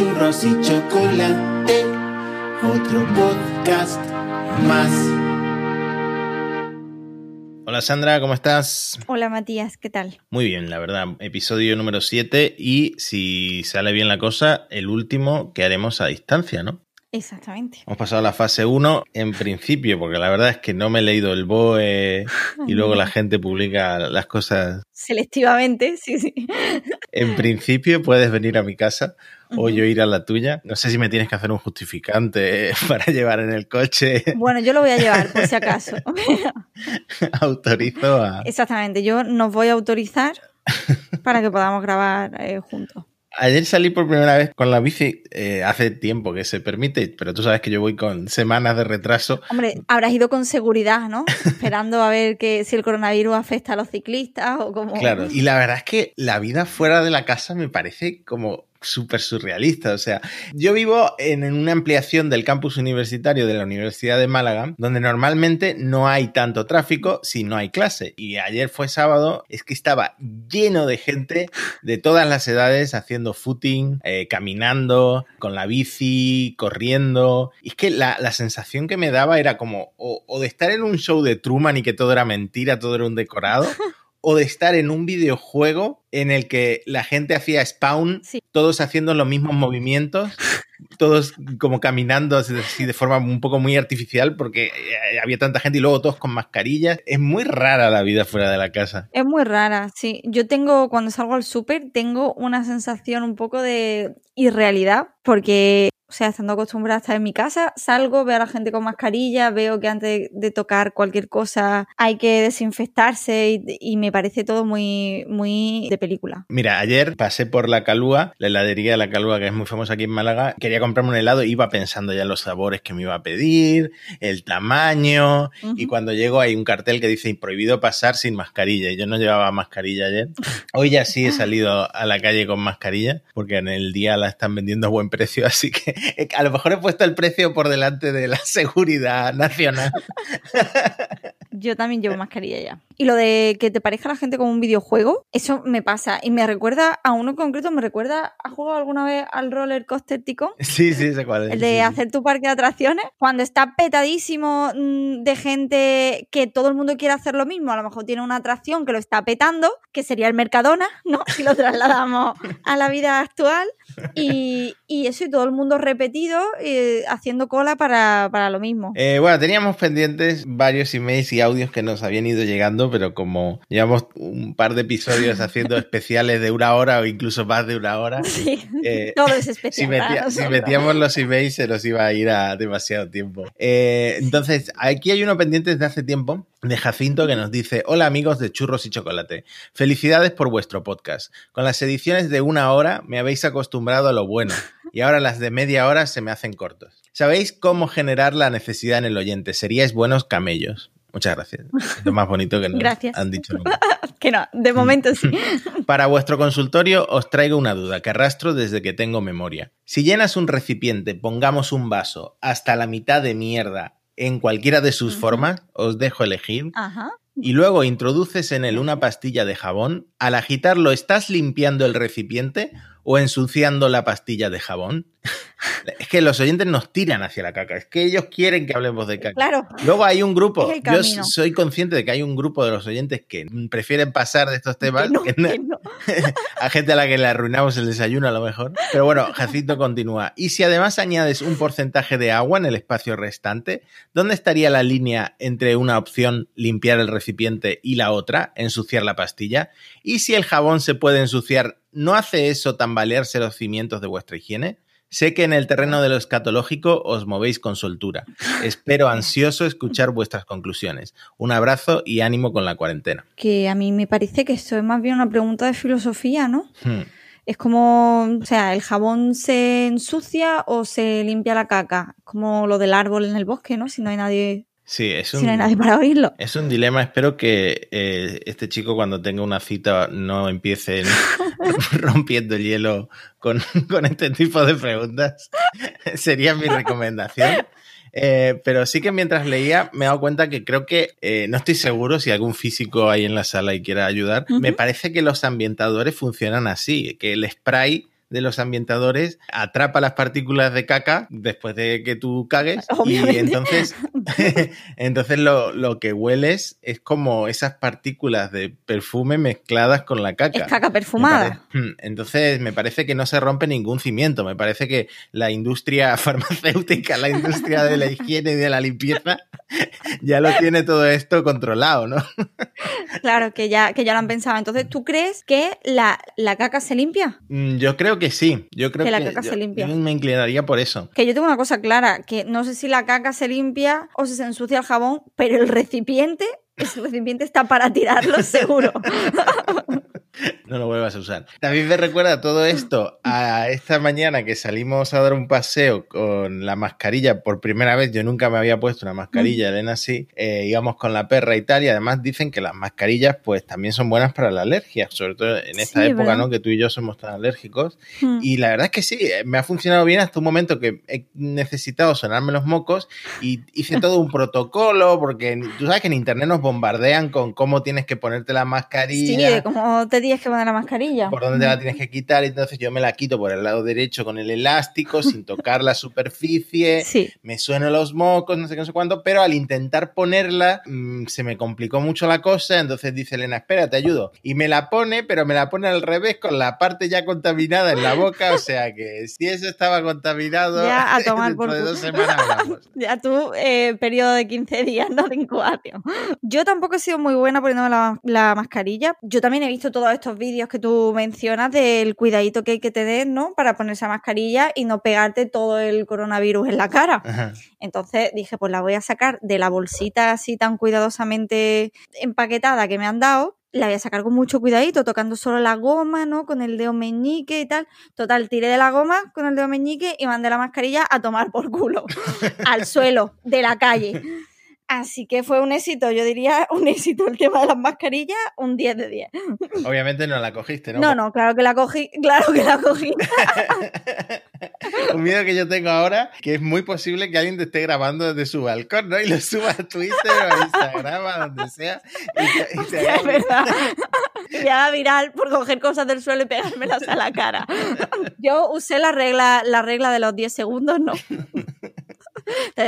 churros y chocolate, otro podcast más. Hola Sandra, ¿cómo estás? Hola Matías, ¿qué tal? Muy bien, la verdad. Episodio número 7 y si sale bien la cosa, el último que haremos a distancia, ¿no? Exactamente. Hemos pasado a la fase 1 en principio, porque la verdad es que no me he leído el BOE y luego la gente publica las cosas. Selectivamente, sí, sí. En principio puedes venir a mi casa o yo ir a la tuya. No sé si me tienes que hacer un justificante para llevar en el coche. Bueno, yo lo voy a llevar por si acaso. Autorizo a... Exactamente, yo nos voy a autorizar para que podamos grabar eh, juntos. Ayer salí por primera vez con la bici, eh, hace tiempo que se permite, pero tú sabes que yo voy con semanas de retraso. Hombre, habrás ido con seguridad, ¿no? Esperando a ver que si el coronavirus afecta a los ciclistas o como... Claro, y la verdad es que la vida fuera de la casa me parece como súper surrealista. O sea, yo vivo en una ampliación del campus universitario de la Universidad de Málaga, donde normalmente no hay tanto tráfico si no hay clase. Y ayer fue sábado, es que estaba lleno de gente de todas las edades haciendo footing, eh, caminando, con la bici, corriendo. Y es que la, la sensación que me daba era como o, o de estar en un show de Truman y que todo era mentira, todo era un decorado. o de estar en un videojuego en el que la gente hacía spawn, Sí. todos haciendo los mismos movimientos, todos como caminando así así de forma un poco muy artificial porque eh, había tanta gente y luego todos con mascarillas. Es muy rara la vida fuera de la casa. Es muy rara, sí. Yo tengo, cuando salgo al súper, tengo una sensación un poco de irrealidad, porque, o sea, estando acostumbrada a estar en mi casa, salgo, veo a la gente con mascarilla, veo que antes de tocar cualquier cosa hay que desinfectarse y, y me parece todo muy, muy de película. Mira, ayer pasé por la Calúa, la heladería de la Calúa que es muy famosa aquí en Málaga. Quería comprarme un helado, iba pensando ya en los sabores que me iba a pedir, el tamaño. Y cuando llego hay un cartel que dice prohibido pasar sin mascarilla. Y yo no llevaba mascarilla ayer. Hoy ya sí he salido a la calle con mascarilla, porque en el día la están vendiendo a buen precio. Así que a lo mejor he puesto el precio por delante de la seguridad nacional. Yo también llevo mascarilla ya. Y lo de que te parezca la gente como un videojuego, eso me pasa. Y me recuerda a uno en concreto, me recuerda, ¿has jugado alguna vez al roller coaster Ticón? Sí, sí, sé cuál es. El de sí, sí. hacer tu parque de atracciones, cuando está petadísimo mm, de gente que todo el mundo quiere hacer lo mismo, a lo mejor tiene una atracción que lo está petando, que sería el Mercadona, ¿no? Si lo trasladamos a la vida actual. Y, y eso, y todo el mundo repetido, eh, haciendo cola para, para lo mismo. Eh, bueno, teníamos pendientes varios emails y audios que nos habían ido llegando, pero como llevamos un par de episodios haciendo especiales de una hora o incluso más de una hora, Sí, eh, todo es si, metía- metíamos los emails se nos iba a ir a demasiado tiempo. Eh, entonces, aquí hay uno pendiente desde hace tiempo de Jacinto que nos dice, hola amigos de Churros y Chocolate, felicidades por vuestro podcast. Con las ediciones de una hora me habéis acostumbrado a lo bueno y ahora las de media hora se me hacen cortos. ¿Sabéis cómo generar la necesidad en el oyente? Seríais buenos camellos. Muchas gracias. Es lo más bonito que nos Gracias. han dicho nunca. Que no, de momento sí. Para vuestro consultorio os traigo una duda que arrastro desde que tengo memoria. Si llenas un recipiente, pongamos un vaso, hasta la mitad de mierda, en cualquiera de sus formas, os dejo elegir, Ajá. y luego introduces en él una pastilla de jabón, al agitarlo, ¿estás limpiando el recipiente o ensuciando la pastilla de jabón? es que los oyentes nos tiran hacia la caca, es que ellos quieren que hablemos de caca. Claro. Luego hay un grupo, yo soy consciente de que hay un grupo de los oyentes que prefieren pasar de estos temas, Que no, que no- que no. a gente a la que le arruinamos el desayuno a lo mejor. Pero bueno, Jacinto continúa. Y si además añades un porcentaje de agua en el espacio restante, ¿dónde estaría la línea entre una opción limpiar el recipiente y la otra, ensuciar la pastilla? Y si el jabón se puede ensuciar, ¿no hace eso tambalearse los cimientos de vuestra higiene? Sé que en el terreno de lo escatológico os movéis con soltura. Espero ansioso escuchar vuestras conclusiones. Un abrazo y ánimo con la cuarentena. Que a mí me parece que esto es más bien una pregunta de filosofía, ¿no? Hmm. Es como, o sea, ¿el jabón se ensucia o se limpia la caca? Como lo del árbol en el bosque, ¿no? Si no hay nadie, Sí, es si un, no hay nadie para oírlo. Es un dilema. Espero que eh, este chico cuando tenga una cita no empiece rompiendo el hielo con, con este tipo de preguntas. Sería mi recomendación. Eh, pero sí que mientras leía me he dado cuenta que creo que, eh, no estoy seguro si algún físico hay en la sala y quiera ayudar, me parece que los ambientadores funcionan así, que el spray de los ambientadores atrapa las partículas de caca después de que tú cagues Obviamente. y entonces, entonces lo, lo que hueles es como esas partículas de perfume mezcladas con la caca. Es caca perfumada. Hmm, Entonces, me parece que no se rompe ningún cimiento. Me parece que la industria farmacéutica, la industria de la higiene y de la limpieza, ya lo tiene todo esto controlado, ¿no? Claro, que ya, que ya lo han pensado. Entonces, ¿tú crees que la, la caca se limpia? Mm, Yo creo que sí. Yo creo Que que, la caca yo- se limpia. yo me inclinaría por eso. Que yo tengo una cosa clara, que no sé si la caca se limpia o si se ensucia el jabón, pero el recipiente, ese recipiente está para tirarlo seguro. No lo vuelvas a usar. También me recuerda todo esto a esta mañana que salimos a dar un paseo con la mascarilla por primera vez. Yo nunca me había puesto una mascarilla, Elena sí. Eh, íbamos con la perra y tal. Y además dicen que las mascarillas pues también son buenas para la alergia, sobre todo en esta Sí, época, ¿verdad? ¿no? Que tú y yo somos tan alérgicos. Mm. Y la verdad es que sí, eh, me ha funcionado bien hasta un momento que he necesitado sonarme los mocos y hice todo un protocolo porque tú sabes que en internet nos bombardean con cómo tienes que ponerte la Sí, mascarilla de cómo te tienes que la mascarilla. por dónde te la tienes que quitar, entonces yo me la quito por el lado derecho con el elástico, sin tocar la superficie, Sí, me sueno los mocos, no sé qué, no sé cuánto, pero al intentar ponerla mm, se me complicó mucho la cosa, entonces dice Elena, espera, te ayudo. Y me la pone, pero me la pone al revés, con la parte ya contaminada en la boca, o sea que si eso estaba contaminado, Ya, a tomar dentro por de dos semanas hablamos. ya tú, eh, periodo de 15 días, no de incubación. Yo tampoco he sido muy buena poniéndome la, la mascarilla. Yo también he visto todos estos vídeos que tú mencionas del cuidadito que hay que tener, ¿no? Para ponerse la mascarilla y no pegarte todo el coronavirus en la cara. Ajá. Entonces dije, pues la voy a sacar de la bolsita así tan cuidadosamente empaquetada que me han dado. La voy a sacar con mucho cuidadito, tocando solo la goma, ¿no? Con el dedo meñique y tal. Total, tiré de la goma con el dedo meñique y mandé la mascarilla a tomar por culo. al suelo de la calle. Así que fue un éxito, yo diría un éxito el tema de las mascarillas, un 10 de 10. Obviamente no la cogiste, ¿no? No, no, claro que la cogí, claro que la cogí. Un miedo que yo tengo ahora, que es muy posible que alguien te esté grabando desde su balcón, ¿no? Y lo suba a Twitter o a Instagram, a donde sea. Y te, y te es verdad. Haga viral por coger cosas del suelo y pegármelas a la cara. Yo usé la regla, la regla de los 10 segundos, no.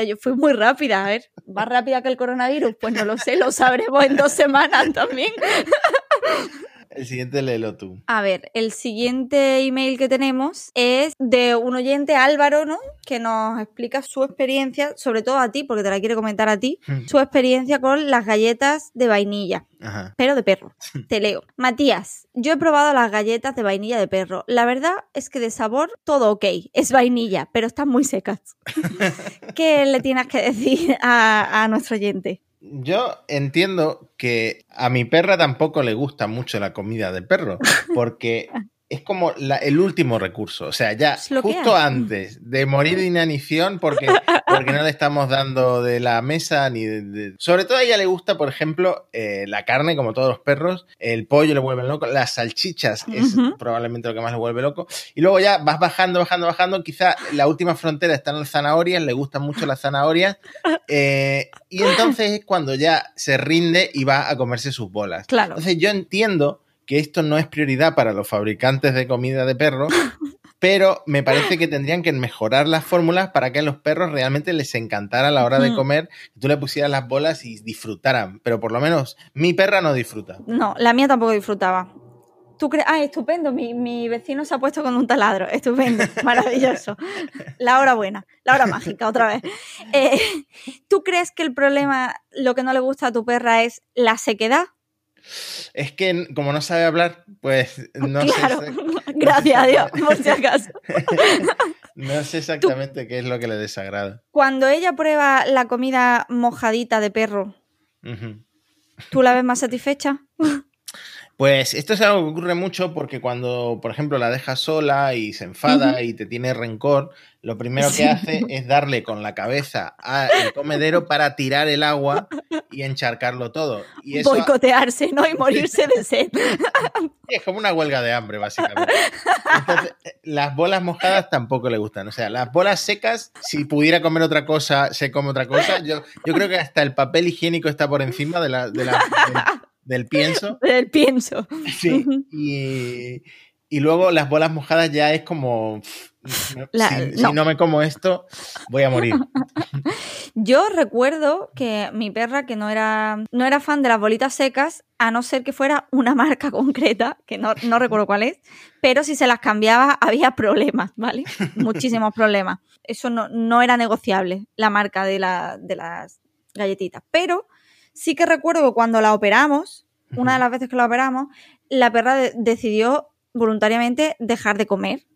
Yo fui muy rápida, a ver, más rápida que el coronavirus, pues no lo sé, lo sabremos en dos semanas también. El siguiente léelo tú. A ver, el siguiente email que tenemos es de un oyente Álvaro, ¿no? Que nos explica su experiencia, sobre todo a ti, porque te la quiere comentar a ti, su experiencia con las galletas de vainilla, Ajá. pero de perro. Te leo. Matías, yo he probado las galletas de vainilla de perro. La verdad es que de sabor todo ok, es vainilla, pero están muy secas. ¿Qué le tienes que decir a, a nuestro oyente? Yo entiendo que a mi perra tampoco le gusta mucho la comida de perro, porque es como la- el último recurso. O sea, ya justo antes de morir de inanición, porque, porque no le estamos dando de la mesa ni de, de- Sobre todo a ella le gusta, por ejemplo, eh, la carne, como todos los perros, el pollo le vuelve loco, las salchichas es probablemente lo que más le vuelve loco. Y luego ya vas bajando, bajando, bajando. Quizá la última frontera están las zanahorias, le gustan mucho las zanahorias. eh, y entonces es cuando ya se rinde y va a comerse sus bolas. Claro. Entonces yo entiendo que esto no es prioridad para los fabricantes de comida de perro, pero me parece que tendrían que mejorar las fórmulas para que a los perros realmente les encantara a la hora de comer, que tú le pusieras las bolas y disfrutaran. Pero por lo menos mi perra no disfruta. No, la mía tampoco disfrutaba. ¿Tú crees? Ah, estupendo. Mi, mi vecino se ha puesto con un taladro. Estupendo. Maravilloso. La hora buena. La hora mágica, otra vez. Eh, ¿Tú crees que el problema, lo que no le gusta a tu perra es la sequedad? Es que como no sabe hablar, pues no, claro. sé, Gracias a Dios, por si acaso. no sé exactamente qué es lo que le desagrada. Cuando ella prueba la comida mojadita de perro. ¿tú la ves más satisfecha? Pues esto es algo que ocurre mucho porque cuando, por ejemplo, la dejas sola y se enfada y te tiene rencor, lo primero Sí. que hace es darle con la cabeza al comedero para tirar el agua y encharcarlo todo. Y eso Boicotearse, ¿no? Y morirse de sed. es como una huelga de hambre, básicamente. Entonces, las bolas mojadas tampoco le gustan. O sea, las bolas secas, si pudiera comer otra cosa, se come otra cosa. Yo, yo creo que hasta el papel higiénico está por encima de la, de la- del, del pienso. El pienso. Sí, y, Y luego las bolas mojadas ya es como. La- si, si no. no me como esto, voy a morir. Yo recuerdo que mi perra, que no era, no era fan de las bolitas secas, a no ser que fuera una marca concreta, que no, no recuerdo cuál es, pero si se las cambiaba había problemas, ¿vale? Muchísimos problemas. Eso no, no era negociable, la marca de, la, de las galletitas. Pero sí que recuerdo que cuando la operamos, una de las veces que la operamos, la perra de- decidió voluntariamente dejar de comer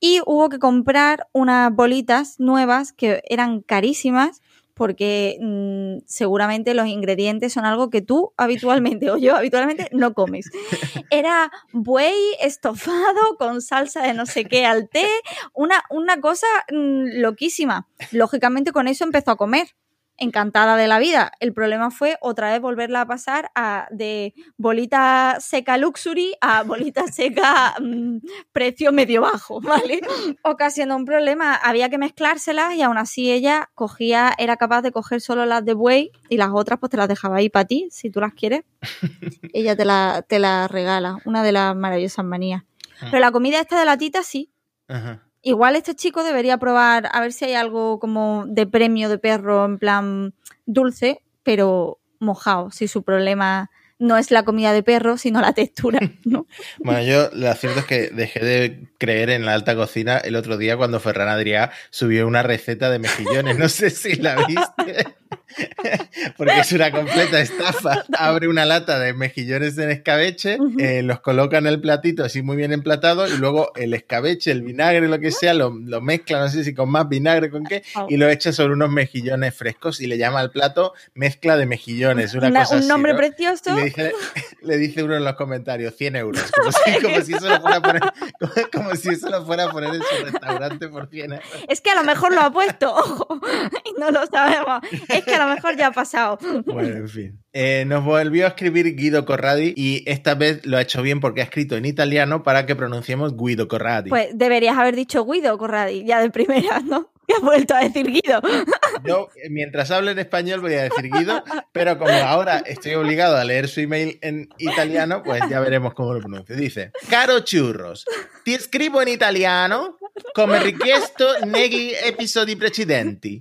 y hubo que comprar unas bolitas nuevas que eran carísimas porque mm, seguramente los ingredientes son algo que tú habitualmente o yo habitualmente no comes. Era buey estofado con salsa de no sé qué al té, una, una cosa mm, loquísima. Lógicamente con eso empezó a comer. Encantada de la vida. El problema fue otra vez volverla a pasar a, de bolita seca luxury a bolita seca mm, precio medio bajo, ¿vale? Ocasionó un problema, había que mezclárselas y aún así ella cogía, era capaz de coger solo las de buey y las otras pues te las dejaba ahí para ti, si tú las quieres. ella te la, te la regala, una de las maravillosas manías. Pero la comida esta de latita sí. Ajá. Igual este chico debería probar a ver si hay algo como de premio de perro en plan dulce, pero mojado, si su problema no es la comida de perro, sino la textura, ¿no? Bueno, yo lo cierto es que dejé de creer en la alta cocina el otro día cuando Ferran Adrià subió una receta de mejillones. No sé si la viste. Porque es una completa estafa. Abre una lata de mejillones en escabeche, eh, los coloca en el platito así muy bien emplatado y luego el escabeche, el vinagre, lo que sea, lo, lo mezcla, no sé si con más vinagre, con qué, y lo echa sobre unos mejillones frescos y le llama al plato mezcla de mejillones. Una Una- cosa un así, nombre ¿no? precioso. Le dice, le dice uno en los comentarios, 100 euros. Como si, como si eso lo fuera a poner, como, como si eso lo fuera a poner en su restaurante por 100 euros. Es que a lo mejor lo ha puesto, ojo, y no lo sabemos. Es que a lo mejor ya ha pasado. Bueno, en fin. Eh, nos volvió a escribir Guido Corradi y esta vez lo ha hecho bien porque ha escrito en italiano para que pronunciemos Guido Corradi. Pues deberías haber dicho Guido, Corradi, ya de primera, ¿no? Que has vuelto a decir Guido. Yo, mientras hable en español, voy a decir Guido, pero como ahora estoy obligado a leer su email en italiano, pues ya veremos cómo lo pronuncio. Dice: Caro churros, ti scrivo in italiano come richiesto negli episodi precedenti.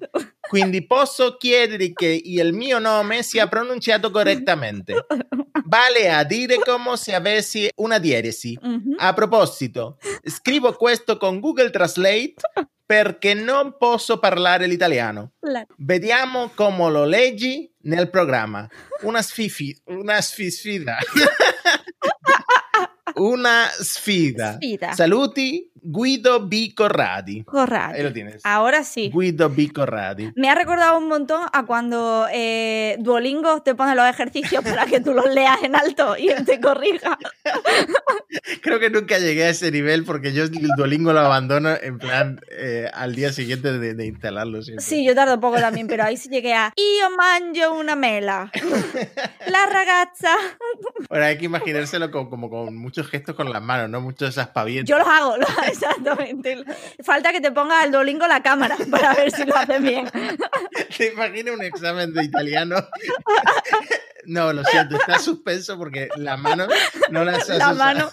Quindi posso chiedere che il mio nome sia pronunciato correttamente. Vale a dire come se avessi una dieresi. Ujú. A proposito, scrivo questo con Google Translate perché non posso parlare l'italiano. Vediamo come lo leggi nel programma. Una sfifi- una sfi- sfida. una sfida. Sfida. Saluti, Guido B. Corradi. Corradi. Ahí lo tienes. Ahora sí. Guido B. Corradi. Me ha recordado un montón a cuando eh, Duolingo te pone los ejercicios para que tú los leas en alto y él te corrija. Creo que nunca llegué a ese nivel porque yo el Duolingo lo abandono en plan eh, al día siguiente de, de instalarlo. siempre. Sí, yo tardo poco también, pero ahí sí llegué a Io mangio una mela. La ragazza. Bueno, hay que imaginárselo como con muchos gestos con las manos, ¿no? Muchos aspavientos. Yo los hago, lo- exactamente. Falta que te ponga el Duolingo la cámara para ver si lo haces bien. ¿Te imaginas un examen de italiano? No, lo siento, está suspenso porque la mano no las has La mano.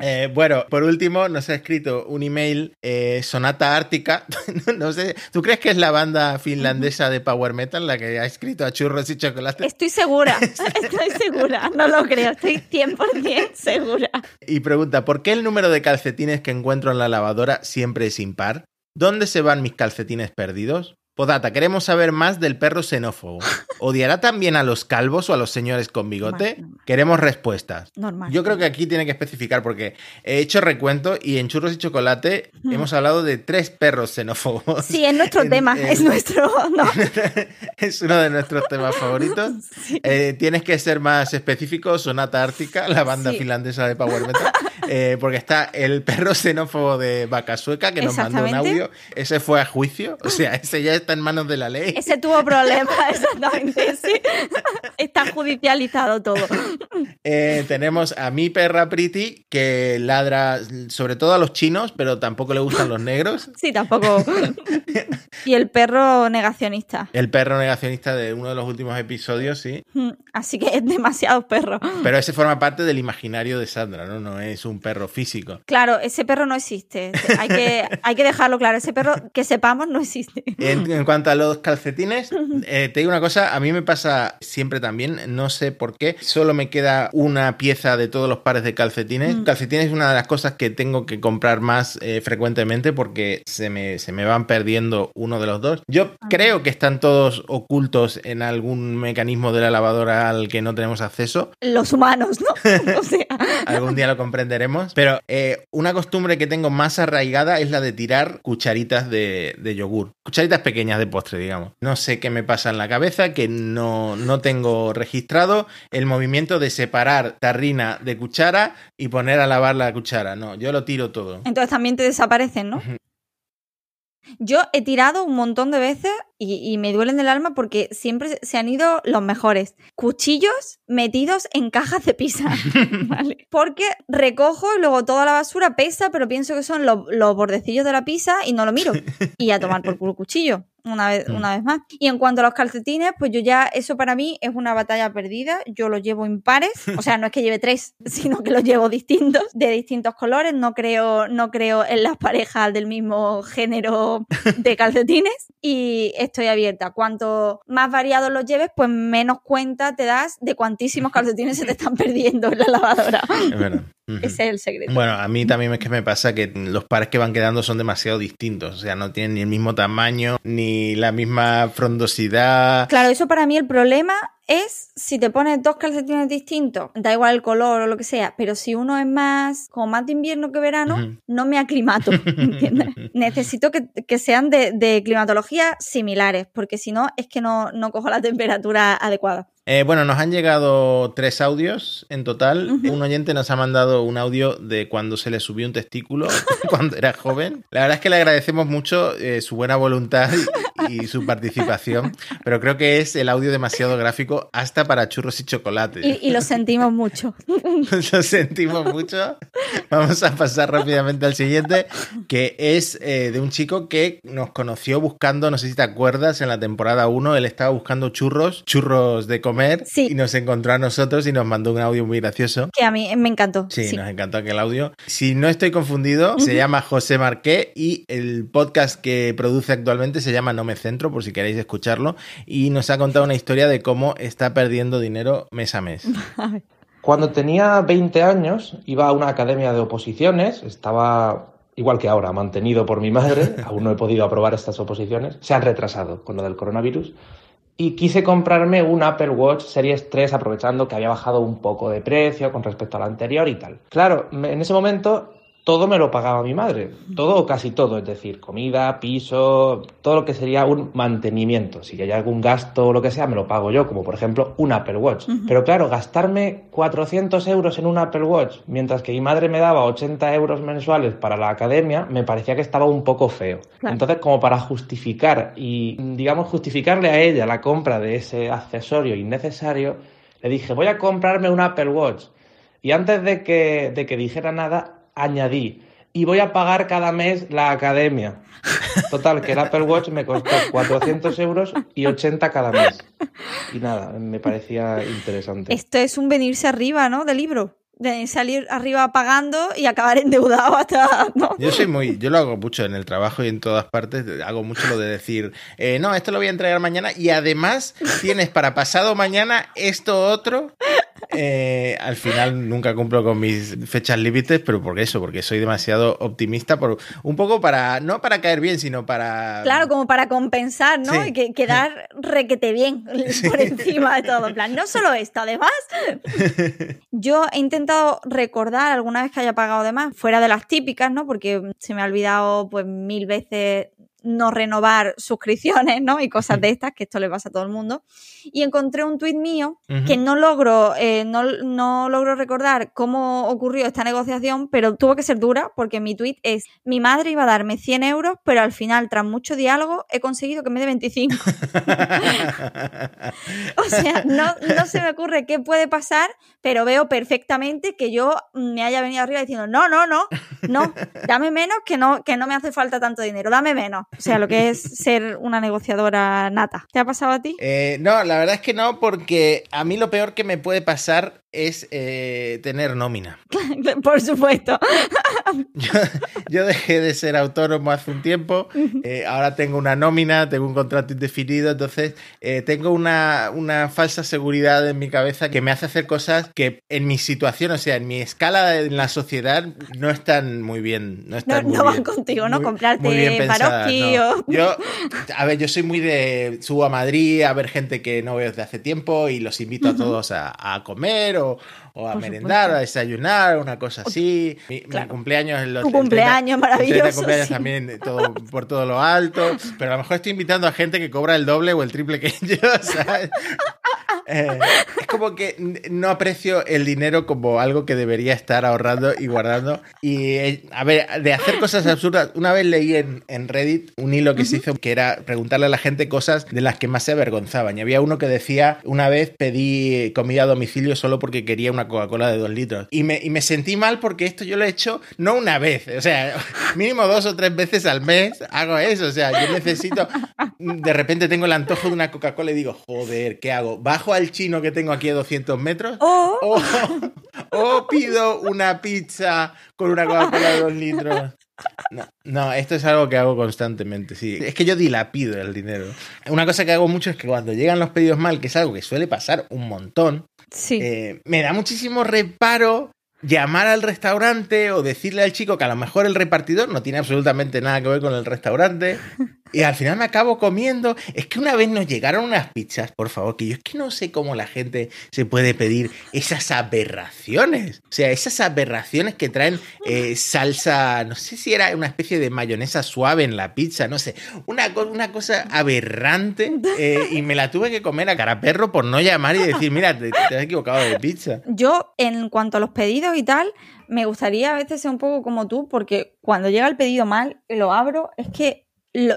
Eh, bueno, por último, nos ha escrito un email eh, Sonata Ártica. no sé, ¿tú crees que es la banda finlandesa de Power Metal la que ha escrito a churros y chocolate? Estoy segura, estoy segura. No lo creo, estoy 100% segura. Y pregunta, ¿por qué el número de calcetines que encuentro en la lavadora siempre es impar? ¿Dónde se van mis calcetines perdidos? Podata, queremos saber más del perro xenófobo. ¿Odiará también a los calvos o a los señores con bigote? Normal, normal. Queremos respuestas. Normal. Yo creo que aquí tiene que especificar porque he hecho recuento y en Churros y Chocolate hemos hablado de tres perros xenófobos. Sí, es nuestro En- tema, en- es nuestro. No. es uno de nuestros temas favoritos. Sí. Eh, tienes que ser más específico, Sonata Ártica, la banda Sí. finlandesa de Power Metal. Eh, porque está el perro xenófobo de Vaca Sueca que nos mandó un audio. Ese fue a juicio. O sea, ese ya está en manos de la ley. Ese tuvo problemas, exactamente, sí. Está judicializado todo. Eh, tenemos a mi perra Pretty que ladra sobre todo a los chinos, pero tampoco le gustan los negros. Sí, tampoco. Y el perro negacionista. El perro negacionista de uno de los últimos episodios, sí. Mm, Así que es demasiado perro. Pero ese forma parte del imaginario de Sandra, ¿no? No es un perro físico. Claro, ese perro no existe. Hay que, hay que dejarlo claro. Ese perro, que sepamos, no existe. En, en cuanto a los calcetines, eh, te digo una cosa, a mí me pasa siempre también, no sé por qué, solo me queda una pieza de todos los pares de calcetines. Mm. Calcetines es una de las cosas que tengo que comprar más eh, frecuentemente porque se me, se me van perdiendo uno de los dos. Yo Ah. creo que están todos ocultos en algún mecanismo de la lavadora al que no tenemos acceso. Los humanos, ¿no? O sea, Algún día lo comprenderemos. Pero eh, una costumbre que tengo más arraigada es la de tirar cucharitas de, de yogur. Cucharitas pequeñas de postre, digamos. No sé qué me pasa en la cabeza, que no, no tengo registrado el movimiento de separar tarrina de cuchara y poner a lavar la cuchara. No, yo lo tiro todo. entonces también te desaparecen, ¿no? Yo he tirado un montón de veces y, y me duelen del alma porque siempre se han ido los mejores. Cuchillos metidos en cajas de pizza. ¿vale? Porque recojo y luego toda la basura pesa, pero pienso que son los, los bordecillos de la pizza y no lo miro. Y a tomar por culo cuchillo. Una vez, Mm. una vez más. Y en cuanto a los calcetines, pues yo ya, eso para mí es una batalla perdida. Yo los llevo impares. O sea, no es que lleve tres, sino que los llevo distintos, de distintos colores. No creo, no creo en las parejas del mismo género de calcetines. Y estoy abierta. Cuanto más variados los lleves, pues menos cuenta te das de cuantísimos calcetines se te están perdiendo en la lavadora. Es verdad. Ese es el secreto. Bueno, a mí también es que me pasa que los pares que van quedando son demasiado distintos. O sea, no tienen ni el mismo tamaño, ni la misma frondosidad. Claro, eso para mí el problema es si te pones dos calcetines distintos, da igual el color o lo que sea, pero si uno es más como más de invierno que verano, no me aclimato, ¿entiendes? Necesito que, que sean de, de climatología similares, porque si no es que no, no cojo la temperatura adecuada. Eh, bueno, nos han llegado tres audios en total. Un oyente nos ha mandado un audio de cuando se le subió un testículo cuando era joven. La verdad es que le agradecemos mucho eh, su buena voluntad y, su participación, pero creo que es el audio demasiado gráfico hasta para churros y chocolate. Y, y lo sentimos mucho. Lo sentimos mucho. Vamos a pasar rápidamente al siguiente, que es eh, de un chico que nos conoció buscando, no sé si te acuerdas, en la temporada 1, él estaba buscando churros, churros de comer, Sí. y nos encontró a nosotros y nos mandó un audio muy gracioso. Que a mí me encantó. Sí, sí. nos encantó aquel audio. Si no estoy confundido, se llama José Marqué y el podcast que produce actualmente se llama No me centro, por si queréis escucharlo, y nos ha contado una historia de cómo está perdiendo dinero mes a mes. Cuando tenía 20 años iba a una academia de oposiciones, estaba igual que ahora, mantenido por mi madre, aún no he podido aprobar estas oposiciones, se han retrasado con lo del coronavirus, y quise comprarme un Apple Watch Series 3 aprovechando que había bajado un poco de precio con respecto al anterior y tal. Claro, en ese momento todo me lo pagaba mi madre, todo o casi todo, es decir, comida, piso, todo lo que sería un mantenimiento. Si hay algún gasto o lo que sea, me lo pago yo, como por ejemplo un Apple Watch. Pero claro, gastarme 400 euros en un Apple Watch, mientras que mi madre me daba 80 euros mensuales para la academia, me parecía que estaba un poco feo. Claro. Entonces, como para justificar y, digamos, justificarle a ella la compra de ese accesorio innecesario, le dije, voy a comprarme un Apple Watch. Y antes de que, de que dijera nada, añadí, y voy a pagar cada mes la academia. Total, que el Apple Watch me costó 400 euros y 80 cada mes. Y nada, me parecía interesante. Esto es un venirse arriba, ¿no? Del libro. De salir arriba pagando y acabar endeudado hasta. ¿no? Yo soy muy, yo lo hago mucho en el trabajo y en todas partes. Hago mucho lo de decir, eh, no, esto lo voy a entregar mañana y además tienes para pasado mañana esto otro. Eh, al final nunca cumplo con mis fechas límites, pero por eso, porque soy demasiado optimista, por un poco para no para caer bien, sino para Claro, como para compensar, ¿no? Sí. Y que, quedar requete bien por encima de todo. En plan, no solo esto, además. Yo he intentado recordar alguna vez que haya pagado de más, fuera de las típicas, ¿no? Porque se me ha olvidado pues mil veces no renovar suscripciones, ¿no? Y cosas de estas, que esto le pasa a todo el mundo. Y encontré un tuit mío que no logro, eh, no, no logro recordar cómo ocurrió esta negociación, pero tuvo que ser dura porque mi tuit es, mi madre iba a darme 100 euros, pero al final, tras mucho diálogo, he conseguido que me dé 25. o sea, no, no se me ocurre qué puede pasar, pero veo perfectamente que yo me haya venido arriba diciendo, no, no, no, no, dame menos que no, que no me hace falta tanto dinero, dame menos. O sea, lo que es ser una negociadora nata. ¿Te ha pasado a ti? Eh, no, la verdad es que no, porque a mí lo peor que me puede pasar es eh, tener nómina. Por supuesto. Yo, dejé de ser autónomo hace un tiempo, eh, ahora tengo una nómina, tengo un contrato indefinido, entonces eh, tengo una, una, falsa seguridad en mi cabeza que me hace hacer cosas que en mi situación, o sea, en mi escala en la sociedad, no están muy bien. No, están no, van contigo, ¿no? Comprarte Yo, a ver, yo soy muy de... Subo a Madrid a ver gente que no veo desde hace tiempo y los invito a todos a, a comer o, a merendar, o a desayunar, una cosa así. Mi, cumpleaños los, Tu cumpleaños maravilloso. cumpleaños también todo, por todo lo alto. Pero a lo mejor estoy invitando a gente que cobra el doble o el triple que yo, ¿sabes? Eh, es como que no aprecio el dinero como algo que debería estar ahorrando y guardando. Y, eh, a ver, de hacer cosas absurdas. Una vez leí en, en Reddit un hilo que se hizo que era preguntarle a la gente cosas de las que más se avergonzaban. Y había uno que decía, una vez pedí comida a domicilio solo porque quería una Coca-Cola de dos litros. Y me, y me sentí mal porque esto yo lo he hecho no una vez, o sea, mínimo dos o tres veces al mes hago eso. O sea, yo necesito, de repente tengo el antojo de una Coca-Cola y digo, joder, ¿qué hago? ¿Bajo al chino que tengo aquí a 200 metros? O, o, pido una pizza con una Coca-Cola de dos litros. No, no, esto es algo que hago constantemente, sí. Es que yo dilapido el dinero. Una cosa que hago mucho es que cuando llegan los pedidos mal, que es algo que suele pasar un montón, Sí. Eh, me da muchísimo reparo llamar al restaurante o decirle al chico que a lo mejor el repartidor no tiene absolutamente nada que ver con el restaurante y al final me acabo comiendo. Es que una vez nos llegaron unas pizzas, por favor, que yo es que no sé cómo la gente se puede pedir esas aberraciones. O sea, esas aberraciones que traen eh, salsa, no sé si era una especie de mayonesa suave en la pizza, no sé, una, una cosa aberrante eh, y me la tuve que comer a cara perro por no llamar y decir, mira, te, te has equivocado de pizza. Yo, en cuanto a los pedidos y tal, me gustaría a veces ser un poco como tú, porque cuando llega el pedido mal, lo abro, es que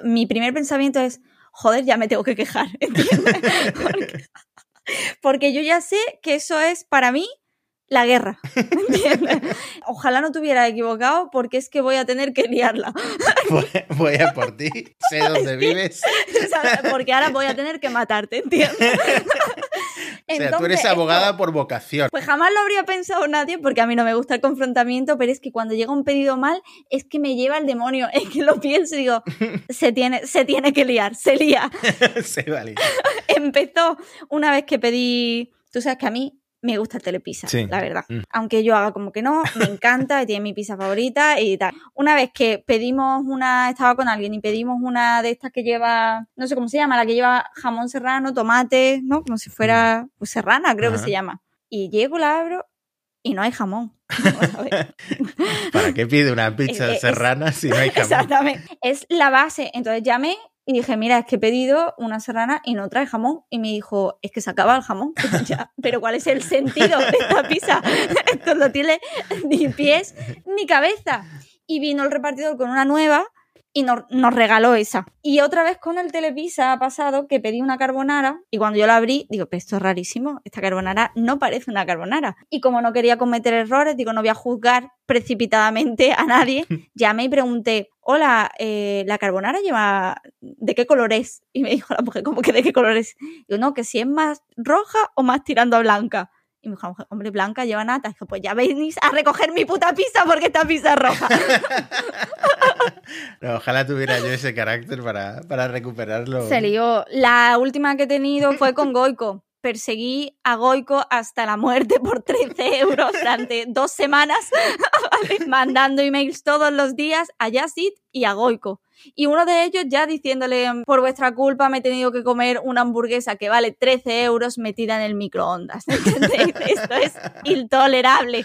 mi primer pensamiento es, joder, ya me tengo que quejar, ¿entiendes? porque, yo ya sé que eso es para mí la guerra. ¿entiendes? Ojalá no tuviera equivocado porque es que voy a tener que liarla. voy, a por ti, sé dónde vives. porque ahora voy a tener que matarte, ¿entiendes? O sea, tú eres abogada por vocación. Pues jamás lo habría pensado nadie porque a mí no me gusta el confrontamiento, pero es que cuando llega un pedido mal es que me lleva el demonio. Es que lo pienso y digo, se tiene, se tiene que liar, se lía. se va a liar. Empezó una vez que pedí, tú sabes que a mí me gusta el telepizza, la verdad. Mm. Aunque yo haga como que no, me encanta, y tiene mi pizza favorita y tal. Una vez que pedimos una, estaba con alguien y pedimos una de estas que lleva, no sé cómo se llama, la que lleva jamón serrano, tomate, ¿no? Como si fuera, mm. pues serrana, creo que se llama. Y llego, la abro y no hay jamón. ¿Para qué pide una pizza serrana si no hay jamón? Exactamente. Es la base. Entonces llamé y dije, mira, es que he pedido una serrana y no trae jamón. Y me dijo, es que se acaba el jamón. pero ¿cuál es el sentido de esta pizza? Esto no tiene ni pies ni cabeza. Y vino el repartidor con una nueva y nos, regaló esa. Y otra vez con el Telepisa ha pasado que pedí una carbonara y cuando yo la abrí, digo, pero esto es rarísimo, esta carbonara no parece una carbonara. Y como no quería cometer errores, digo, no voy a juzgar precipitadamente a nadie, llamé y pregunté, hola, eh, ¿la carbonara lleva, de qué color es? Y me dijo la mujer, ¿cómo que de qué color es? Digo, no, que si es más roja o más tirando a blanca. Y me dijo, hombre, Blanca lleva nata. Y dijo, pues ya venís a recoger mi puta pizza porque esta pizza es roja. ojalá tuviera yo ese carácter para, para recuperarlo. Se lió. La última que he tenido fue con Goico. Perseguí a Goico hasta la muerte por 13 euros durante dos semanas, mandando emails todos los días. A Yasit y a Goico. Y uno de ellos ya diciéndole, por vuestra culpa me he tenido que comer una hamburguesa que vale 13 euros metida en el microondas. ¿Entendéis? Esto es intolerable,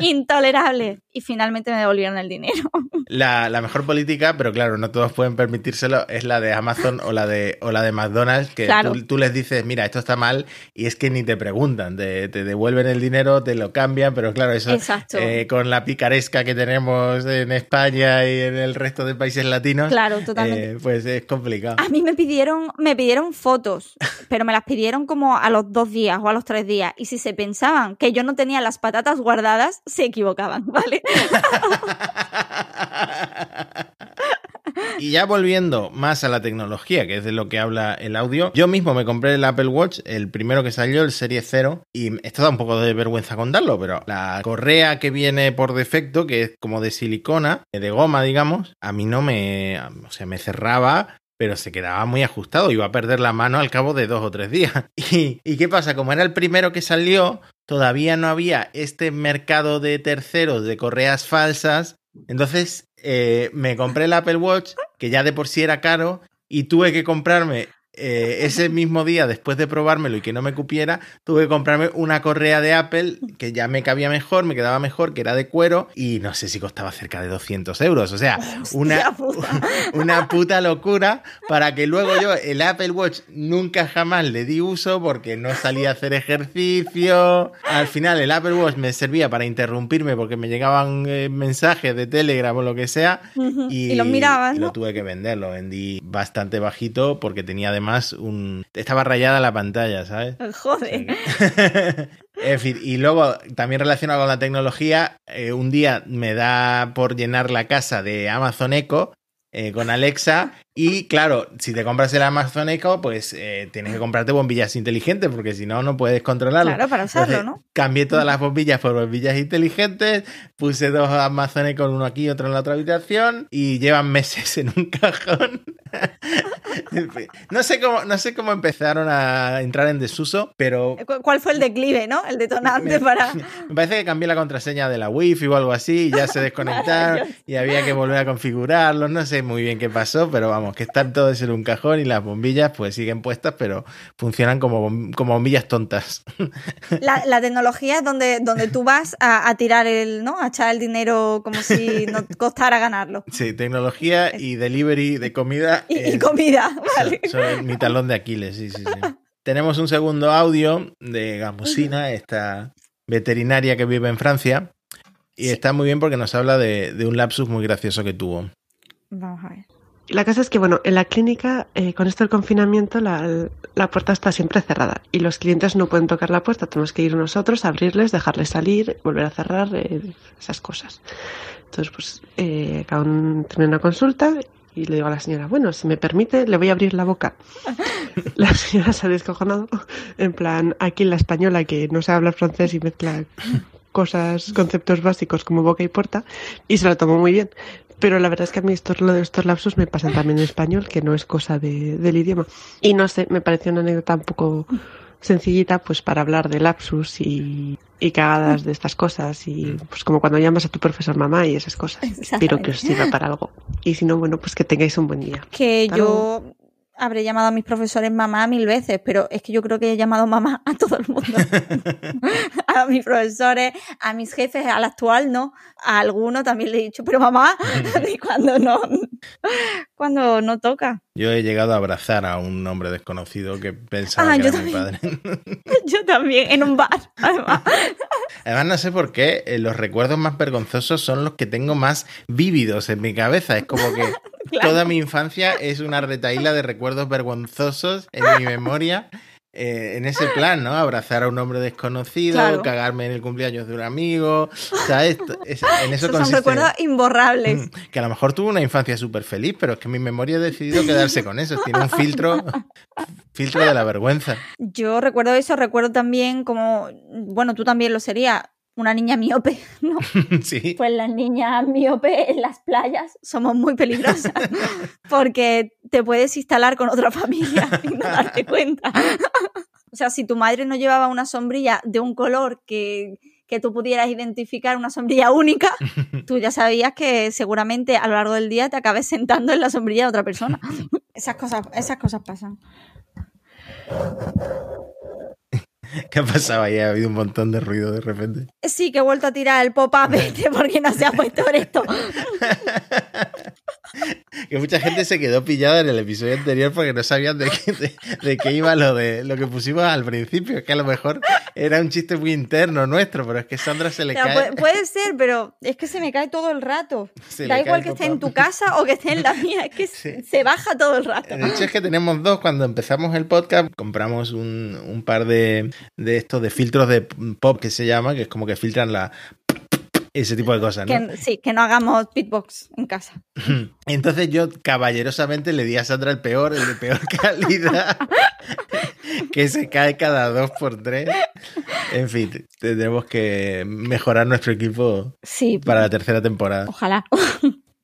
intolerable. Y finalmente me devolvieron el dinero. La, la, mejor política, pero claro, no todos pueden permitírselo, es la de Amazon o la de, o la de McDonald's, que Claro. tú, tú les dices, mira, esto está mal, y es que ni te preguntan, te, te devuelven el dinero, te lo cambian, pero claro, eso eh, con la picaresca que tenemos en España y en el resto de países latinos, Claro, totalmente. eh, pues es complicado. A mí me pidieron, me pidieron fotos, pero me las pidieron como a los dos días o a los tres días. Y si se pensaban que yo no tenía las patatas guardadas, se equivocaban, ¿vale? Y ya volviendo más a la tecnología, que es de lo que habla el audio, yo mismo me compré el Apple Watch, el primero que salió, el Serie 0, y esto da un poco de vergüenza contarlo, pero la correa que viene por defecto, que es como de silicona, de goma, digamos, a mí no me, o sea, me cerraba pero se quedaba muy ajustado, iba a perder la mano al cabo de dos o tres días. ¿Y, y qué pasa? Como era el primero que salió, todavía no había este mercado de terceros de correas falsas, entonces eh, me compré el Apple Watch, que ya de por sí era caro, y tuve que comprarme eh, ese mismo día, después de probármelo y que no me cupiera, tuve que comprarme una correa de Apple que ya me cabía mejor, me quedaba mejor, que era de cuero, y no sé si costaba cerca de 200 euros. O sea, una, puta. una puta locura para que luego yo el Apple Watch nunca jamás le di uso porque no salía a hacer ejercicio. Al final el Apple Watch me servía para interrumpirme porque me llegaban eh, mensajes de Telegram o lo que sea. Y, los mirabas, y ¿no? lo tuve que vender, lo vendí bastante bajito porque tenía además un... Estaba rayada la pantalla, ¿sabes? Joder. en fin, y luego también relacionado con la tecnología, eh, un día me da por llenar la casa de Amazon Echo eh, con Alexa y claro, si te compras el Amazon Echo, pues eh, tienes que comprarte bombillas inteligentes porque si no, no puedes controlarlo. Claro, para usarlo, Entonces, ¿no? Cambié todas las bombillas por bombillas inteligentes, puse dos Amazon Echo, uno aquí y otro en la otra habitación y llevan meses en un cajón. No sé cómo, no sé cómo empezaron a entrar en desuso, pero ¿Cu- ¿Cuál fue el declive, no? El detonante para... me parece que cambié la contraseña de la wifi o algo así y ya se desconectaron y había que volver a configurarlos. No sé muy bien qué pasó, pero vamos, que están todos en un cajón y las bombillas pues siguen puestas, pero funcionan como, como bombillas tontas. La, la tecnología es donde, donde tú vas a, a tirar el, ¿no? A echar el dinero como si no costara ganarlo. Sí, tecnología y delivery de comida. Y, comida, ¿vale? Son, son mi talón de Aquiles, sí, sí, sí. Tenemos un segundo audio de Gamusina, esta veterinaria que vive en Francia. Y está muy bien porque nos habla de, de un lapsus muy gracioso que tuvo. Vamos a ver. La cosa es que, bueno, en la clínica, eh, con esto del confinamiento, la, la puerta está siempre cerrada y los clientes no pueden tocar la puerta. Tenemos que ir nosotros, abrirles, dejarles salir, volver a cerrar, eh, esas cosas. Entonces, pues, eh, acabo de tener una consulta y le digo a la señora, bueno, si me permite, le voy a abrir la boca. La señora se ha descojonado, en plan, aquí en la española que no sabe hablar francés y mezcla cosas, conceptos básicos como boca y puerta, y se lo tomó muy bien. Pero la verdad es que a mí estos, lo de estos lapsus me pasan también en español, que no es cosa de- del idioma. Y no sé, me pareció una anécdota un poco sencillita, pues para hablar de lapsus y, y cagadas de estas cosas, y pues como cuando llamas a tu profesor mamá y esas cosas. Espero que os sirva para algo. Y si no, bueno, pues que tengáis un buen día. Que Hasta yo habré llamado a mis profesores mamá mil veces, pero es que yo creo que he llamado mamá a todo el mundo. a mis profesores, a mis jefes, al actual no, a alguno también le he dicho, pero mamá, cuando no, cuando no toca. Yo he llegado a abrazar a un hombre desconocido que pensaba Ah, que era mi padre. Yo también, en un bar, además. Además, no sé por qué eh, los recuerdos más vergonzosos son los que tengo más vívidos en mi cabeza. Es como que Claro. toda mi infancia es una retaíla de recuerdos vergonzosos en mi memoria. Eh, en ese plan, ¿no? Abrazar a un hombre desconocido, Claro. cagarme en el cumpleaños de un amigo. O sea, esto- es- en eso son consiste. recuerdos imborrables. Mm, Que a lo mejor tuvo una infancia súper feliz, pero es que mi memoria ha decidido quedarse con eso. Tiene un filtro, filtro de la vergüenza. Yo recuerdo eso, recuerdo también como, bueno, tú también lo serías, una niña miope, ¿no? Sí. Pues las niñas miope en las playas somos muy peligrosas porque te puedes instalar con otra familia y no darte cuenta. O sea, si tu madre no llevaba una sombrilla de un color que, que tú pudieras identificar una sombrilla única, tú ya sabías que seguramente a lo largo del día te acabes sentando en la sombrilla de otra persona. Esas cosas, esas cosas pasan. ¿Qué ha pasado ahí? Ha habido un montón de ruido de repente. Sí, que he vuelto a tirar el pop-up este porque no se ha puesto esto. que mucha gente se quedó pillada en el episodio anterior porque no sabían de qué, de, de qué iba lo de lo que pusimos al principio, que a lo mejor era un chiste muy interno nuestro, pero es que Sandra se le O sea, cae. puede, puede ser, pero es que se me cae todo el rato. Se da igual que esté en tu casa o que esté en la mía, es que Sí. se baja todo el rato. De hecho es que tenemos dos. Cuando empezamos el podcast compramos un, un par de, de estos de filtros de pop que se llama, que es como que filtran la ese tipo de cosas, ¿no? Que, sí, que no hagamos beatbox en casa. Entonces yo caballerosamente le di a Sandra el peor, el de peor calidad, que se cae cada dos por tres. En fin, tendremos que mejorar nuestro equipo Sí, para la tercera temporada. ojalá.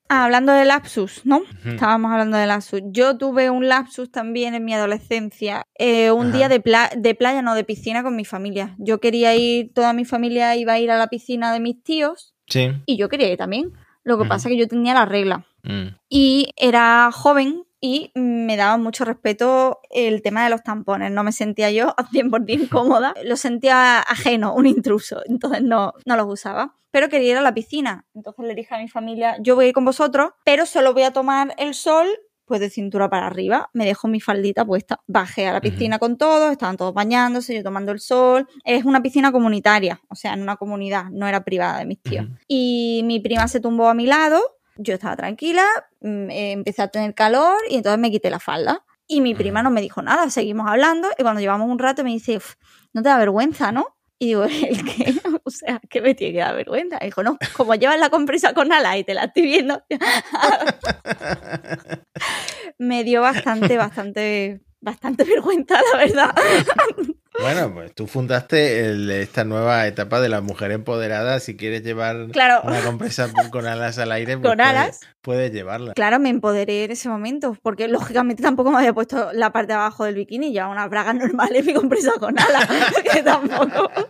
Ah, hablando de lapsus, ¿no? Estábamos hablando de lapsus. Yo tuve un lapsus también en mi adolescencia. eh, un Ajá. día de, pla- de playa, no de piscina con mi familia. Yo quería ir, toda mi familia iba a ir a la piscina de mis tíos Sí. y yo quería ir también. Lo que pasa es que yo tenía la regla. Mm. y era joven y me daba mucho respeto el tema de los tampones. No me sentía yo al 100% cómoda. Lo sentía ajeno, un intruso. Entonces no, no los usaba. Pero quería ir a la piscina. Entonces le dije a mi familia, yo voy a ir con vosotros, pero solo voy a tomar el sol pues de cintura para arriba. Me dejo mi faldita puesta. Bajé a la piscina con todos, estaban todos bañándose, yo tomando el sol. Es una piscina comunitaria, o sea, en una comunidad, no era privada de mis tíos. Y mi prima se tumbó a mi lado, yo estaba tranquila, mm, eh, empecé a tener calor y entonces me quité la falda. Y mi prima no me dijo nada, seguimos hablando y cuando llevamos un rato me dice, "Uf, no te da vergüenza, ¿no? Y digo, ¿el qué? O sea, ¿qué me tiene que dar vergüenza? Y dijo, no, como llevas la compresa con alas y te la estoy viendo. me dio bastante, bastante, bastante vergüenza, la verdad. Bueno, pues tú fundaste el- esta nueva etapa de la mujer empoderada. Si quieres llevar Claro. una compresa con alas al aire, pues Con puedes- alas. puedes llevarla. Claro, me empoderé en ese momento, porque lógicamente tampoco me había puesto la parte de abajo del bikini, ya unas bragas normales y compresa con alas, que tampoco.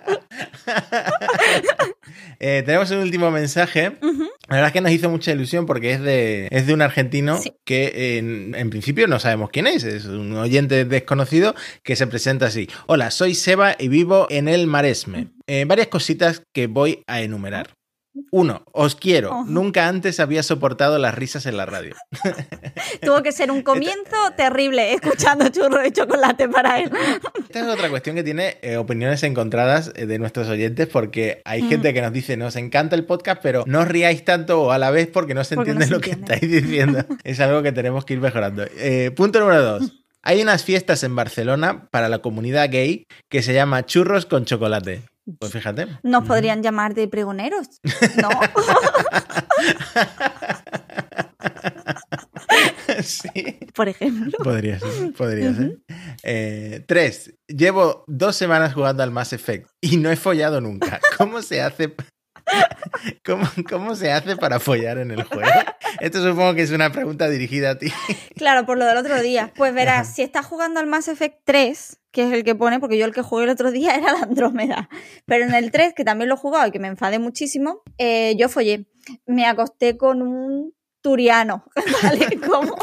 Eh, tenemos un último mensaje. La verdad es que nos hizo mucha ilusión porque es de, es de un argentino Sí. que en, en principio no sabemos quién es. Es un oyente desconocido que se presenta así. Hola, soy Seba y vivo en el Maresme. Eh, varias cositas que voy a enumerar. Uno, os quiero. Ojo. Nunca antes había soportado las risas en la radio. Tuvo que ser un comienzo terrible escuchando churro de chocolate para él. Esta es otra cuestión que tiene eh, opiniones encontradas eh, de nuestros oyentes porque hay Mm. gente que nos dice, nos encanta el podcast, pero no os riáis tanto o a la vez porque no se Porque no entiende se lo que estáis diciendo. es algo que tenemos que ir mejorando. Eh, punto número dos. Hay unas fiestas en Barcelona para la comunidad gay que se llama Churros con Chocolate. Pues fíjate. Nos podrían llamar de pregoneros, ¿no? sí. Por ejemplo. Podría ser, podría ser. Eh, tres, llevo dos semanas jugando al Mass Effect y no he follado nunca. ¿Cómo se hace? ¿Cómo, cómo se hace para follar en el juego? Esto supongo que es una pregunta dirigida a ti. Claro, por lo del otro día. Pues verás, si estás jugando al Mass Effect 3, que es el que pone, porque yo el que jugué el otro día era la Andrómeda, pero en el 3, que también lo he jugado y que me enfadé muchísimo, eh, yo follé. Me acosté con un turiano, ¿vale? Como...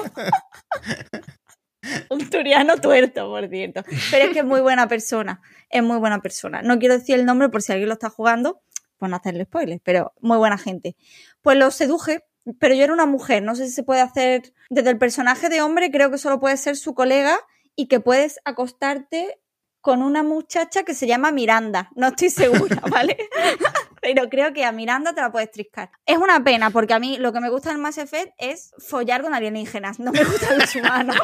un turiano tuerto, por cierto. Pero es que es muy buena persona, es muy buena persona. No quiero decir el nombre por si alguien lo está jugando, pues no hacerle spoilers, pero muy buena gente. Pues lo seduje pero yo era una mujer, no sé si se puede hacer desde el personaje de hombre, creo que solo puede ser su colega y que puedes acostarte con una muchacha que se llama Miranda, no estoy segura, ¿vale? pero creo que a Miranda te la puedes triscar. Es una pena porque a mí lo que me gusta del Mass Effect es follar con alienígenas, no me gustan los humanos.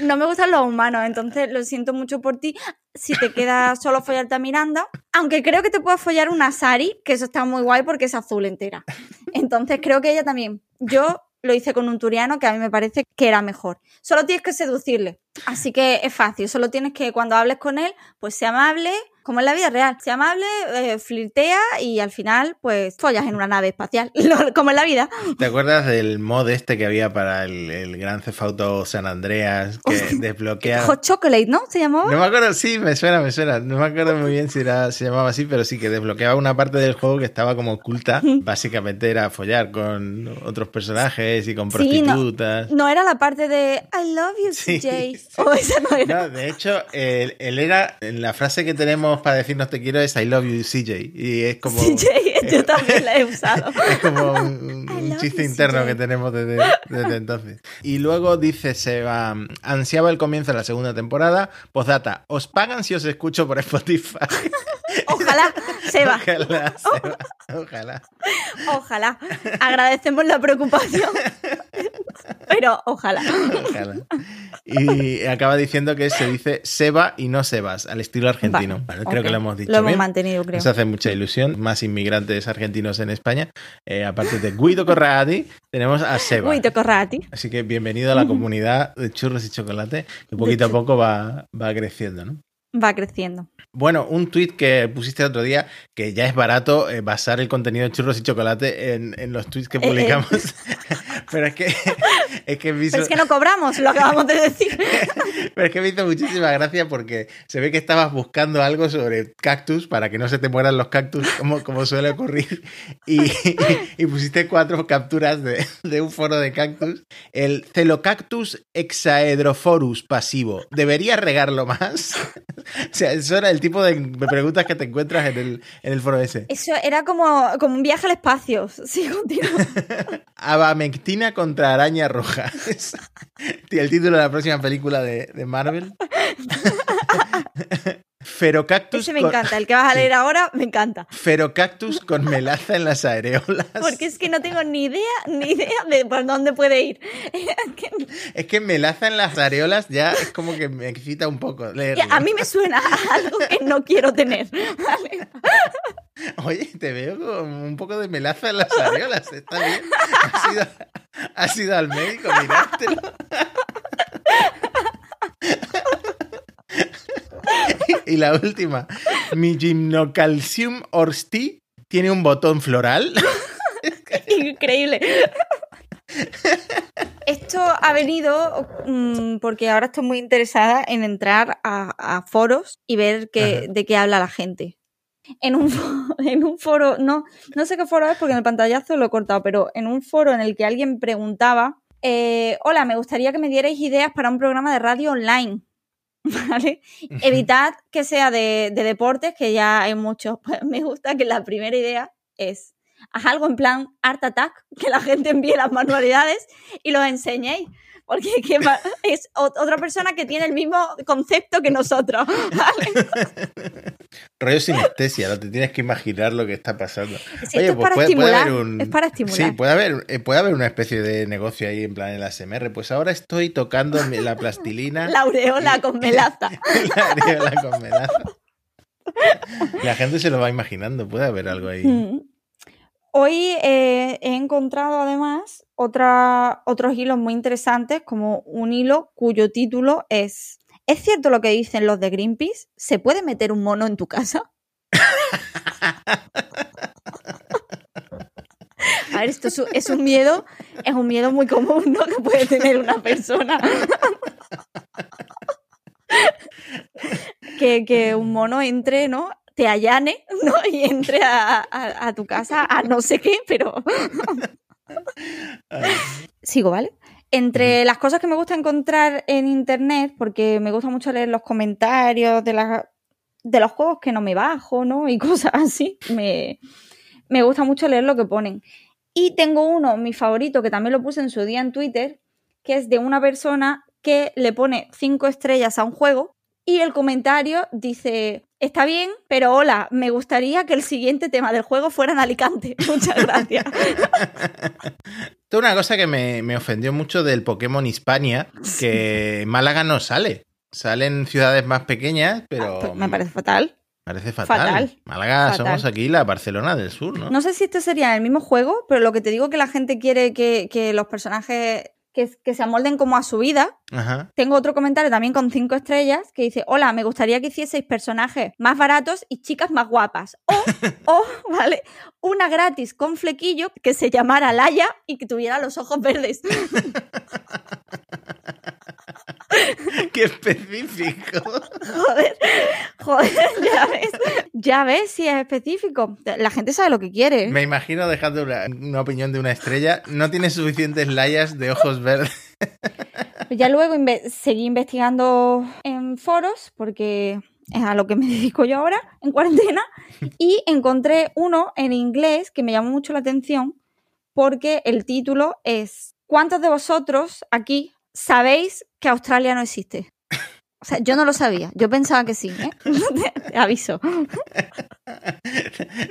no me gustan los humanos, entonces lo siento mucho por ti. Si te queda solo follarte a Miranda, aunque creo que te puedes follar una Sari, que eso está muy guay porque es azul entera. Entonces creo que ella también. Yo lo hice con un turiano que a mí me parece que era mejor. Solo tienes que seducirle. Así que es fácil. Solo tienes que, cuando hables con él, pues sea amable, como en la vida real. Sea amable, eh, flirtea y al final, pues, follas en una nave espacial, como en la vida. ¿Te acuerdas del mod este que había para el, el Gran Theft Auto San Andreas que desbloquea... Hot Chocolate, ¿no? ¿Se llamaba? No me acuerdo, sí, me suena, me suena. No me acuerdo muy bien si era, se llamaba así, pero sí que desbloqueaba una parte del juego que estaba como oculta. Básicamente era follar con otros personajes y con Sí, no. prostitutas. No era la parte de I love you, Sí, CJ. sí. O esa no era. No, de hecho, él, él era, en la frase que tenemos para decirnos te quiero es I love you, CJ. Y es como... CJ, yo también la he usado. Es como un, chiste you, interno CJ. que tenemos desde, desde entonces. Y luego dice Seba, ansiaba el comienzo de la segunda temporada. Postdata, ¿os pagan si os escucho por Spotify? Ojalá, Seba, Ojalá, Seba, ojalá. ojalá. Agradecemos la preocupación. Pero ojalá. Ojalá. Y acaba diciendo que se dice Seba y no Sebas, al estilo argentino. Vale, creo que lo hemos dicho Lo hemos bien. mantenido, creo. Nos hace mucha ilusión. Más inmigrantes argentinos en España. Eh, aparte de Guido Corradi, tenemos a Seba. Te corrati. Así que bienvenido a la comunidad de churros y chocolate, que poquito a poco va, va creciendo, ¿no? Va creciendo. Bueno, un tuit que pusiste el otro día, que ya es barato eh, basar el contenido de churros y chocolate en, en los tweets que Eh, eh. publicamos. Pero es que es que, me hizo, Pero es que no cobramos, lo acabamos de decir. pero es que me hizo muchísima gracia porque se ve que estabas buscando algo sobre cactus para que no se te mueran los cactus, como, como suele ocurrir. Y, y pusiste cuatro capturas de, de un foro de cactus. El Celocactus hexaedrophorus pasivo. ¿Debería regarlo más? O sea, eso era el tipo de preguntas que te encuentras en el, en el foro ese. Eso era como, como un viaje al espacio. Sí. Abamectina contra araña roja. El título de la próxima película de, de Marvel. Ferocactus Ese me con- encanta. El que vas a Sí. leer ahora, me encanta. Ferocactus con melaza en las areolas. Porque es que no tengo ni idea, ni idea de por dónde puede ir. Es que melaza en las areolas ya es como que me excita un poco leerlo. A mí me suena a algo que no quiero tener. ¿vale? Oye, te veo con un poco de melaza en las areolas. Está bien. Has ido, has ido al médico, mirártelo. Y la última. Mi gimnocalcium orsti tiene un botón floral. Increíble. Esto ha venido mm, porque ahora estoy muy interesada en entrar a, a foros y ver qué, de qué habla la gente. En un, fo- en un foro, no, no sé qué foro es porque en el pantallazo lo he cortado, pero en un foro en el que alguien preguntaba, eh, hola, me gustaría que me dierais ideas para un programa de radio online. ¿Vale? Evitad que sea de, de deportes, que ya hay muchos. Pues me gusta que la primera idea es haz algo en plan Art Attack, que la gente envíe las manualidades y los enseñéis. Porque es otra persona que tiene el mismo concepto que nosotros. ¿vale? Rollo sinestesia, no te tienes que imaginar lo que está pasando. Sí, esto es para estimular, es para estimular. Sí, puede haber, eh, puede haber una especie de negocio ahí en plan en la SMR. Pues ahora estoy tocando la plastilina. La aureola con melaza. la con melaza. La gente se lo va imaginando, puede haber algo ahí. Mm. Hoy eh, he encontrado además otra, otros hilos muy interesantes, como un hilo cuyo título es ¿Es cierto lo que dicen los de Greenpeace? ¿Se puede meter un mono en tu casa? A ver, esto es un, miedo, es un miedo muy común, ¿no? Que puede tener una persona. que, que un mono entre, ¿no? Te allane, ¿no? Y entre a, a- a tu casa a no sé qué, pero Ay, sigo, ¿vale? Entre las cosas que me gusta encontrar en internet, porque me gusta mucho leer los comentarios de, la- de los juegos que no me bajo, ¿no? Y cosas así, me, me gusta mucho leer lo que ponen. Y tengo uno, mi favorito, que también lo puse en su día en Twitter, que es de una persona que le pone cinco estrellas a un juego y el comentario dice, está bien, pero hola, me gustaría que el siguiente tema del juego fuera en Alicante. Muchas gracias. Esto es una cosa que me, me ofendió mucho del Pokémon Hispania, que Málaga no sale. Salen ciudades más pequeñas, pero Pues me parece fatal. parece fatal. fatal. Málaga Fatal. somos aquí la Barcelona del Sur, ¿no? No sé si este sería el mismo juego, pero lo que te digo que la gente quiere que, que los personajes que, que se amolden como a su vida. Ajá. Tengo otro comentario también con cinco estrellas que dice, hola, me gustaría que hicieseis personajes más baratos y chicas más guapas. O, o, vale, una gratis con flequillo que se llamara Laia y que tuviera los ojos verdes. ¡Qué específico! Joder, joder, ya ves. Ya ves si es específico. La gente sabe lo que quiere. Me imagino dejando una, una opinión de una estrella. No tiene suficientes layas de ojos verdes. Ya luego inve- seguí investigando en foros porque es a lo que me dedico yo ahora, en cuarentena, y encontré uno en inglés que me llamó mucho la atención porque el título es ¿Cuántos de vosotros aquí sabéis que Australia no existe? O sea, yo no lo sabía, yo pensaba que sí, ¿eh? Te- aviso.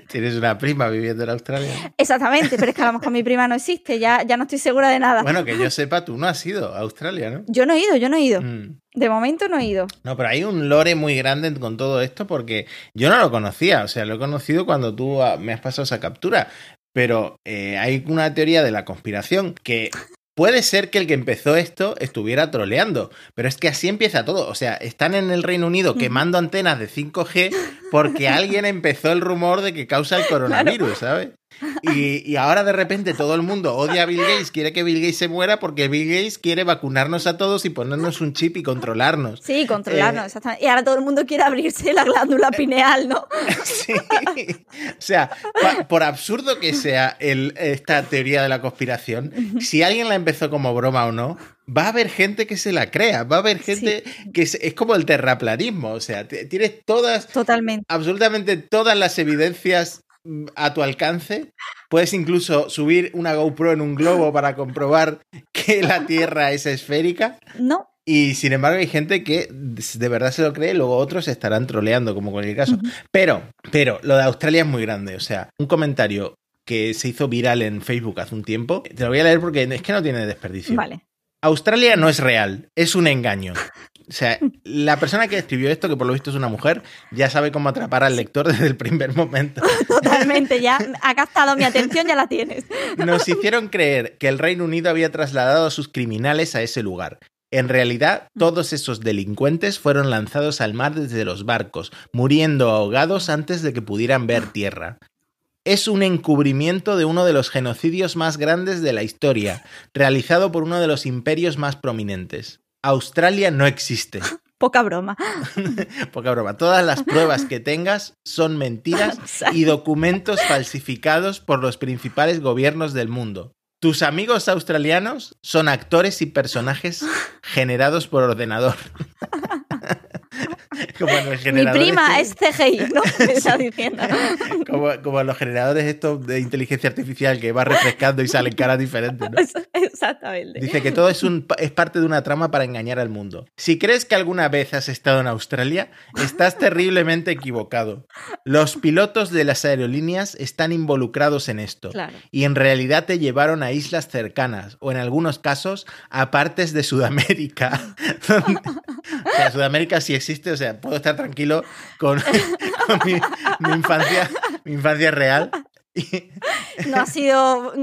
Tienes una prima viviendo en Australia. Exactamente, pero es que a lo mejor mi prima no existe, ya, ya no estoy segura de nada. Bueno, que yo sepa, tú no has ido a Australia, ¿no? Yo no he ido, yo no he ido. Mm. De momento no he ido. No, pero hay un lore muy grande con todo esto porque yo no lo conocía, o sea, lo he conocido cuando tú ah, me has pasado esa captura, pero eh, hay una teoría de la conspiración que puede ser que el que empezó esto estuviera troleando, pero es que así empieza todo, o sea, están en el Reino Unido quemando antenas de 5G porque alguien empezó el rumor de que causa el coronavirus, ¿sabes? Y, y ahora de repente todo el mundo odia a Bill Gates, quiere que Bill Gates se muera porque Bill Gates quiere vacunarnos a todos y ponernos un chip y controlarnos. Sí, controlarnos, Eh, exactamente. Y ahora todo el mundo quiere abrirse la glándula pineal, ¿no? Sí. O sea, por absurdo que sea el- esta teoría de la conspiración, si alguien la empezó como broma o no, va a haber gente que se la crea, va a haber gente que es, es como el terraplanismo, o sea, tienes todas, Totalmente. absolutamente todas las evidencias a tu alcance. Puedes incluso subir una GoPro en un globo para comprobar que la Tierra es esférica. No, Y sin embargo hay gente que de verdad se lo cree, luego otros estarán troleando, como en cualquier caso. Pero, pero, lo de Australia es muy grande. O sea, un comentario que se hizo viral en Facebook hace un tiempo, te lo voy a leer porque es que no tiene desperdicio. vale. Australia no es real, es un engaño. O sea, la persona que escribió esto, que por lo visto es una mujer, ya sabe cómo atrapar al lector desde el primer momento. Totalmente, ya ha captado mi atención, ya la tienes. Nos hicieron creer que el Reino Unido había trasladado a sus criminales a ese lugar. En realidad, todos esos delincuentes fueron lanzados al mar desde los barcos, muriendo ahogados antes de que pudieran ver tierra. Es un encubrimiento de uno de los genocidios más grandes de la historia, realizado por uno de los imperios más prominentes. Australia no existe. Poca broma. Poca broma. Todas las pruebas que tengas son mentiras y documentos falsificados por los principales gobiernos del mundo. Tus amigos australianos son actores y personajes generados por ordenador. Como en los Mi generadores- prima es CGI, ¿no? Me está diciendo. como, como los generadores estos de inteligencia artificial que va refrescando y salen caras diferentes. ¿no? Exactamente. Dice que todo es, un, es parte de una trama para engañar al mundo. Si crees que alguna vez has estado en Australia, estás terriblemente equivocado. Los pilotos de las aerolíneas están involucrados en esto. Claro. Y en realidad te llevaron a islas cercanas, o en algunos casos a partes de Sudamérica. donde- o sea, Sudamérica sí existe, o sea, puedo estar tranquilo con, mi infancia, mi infancia real. No ha sido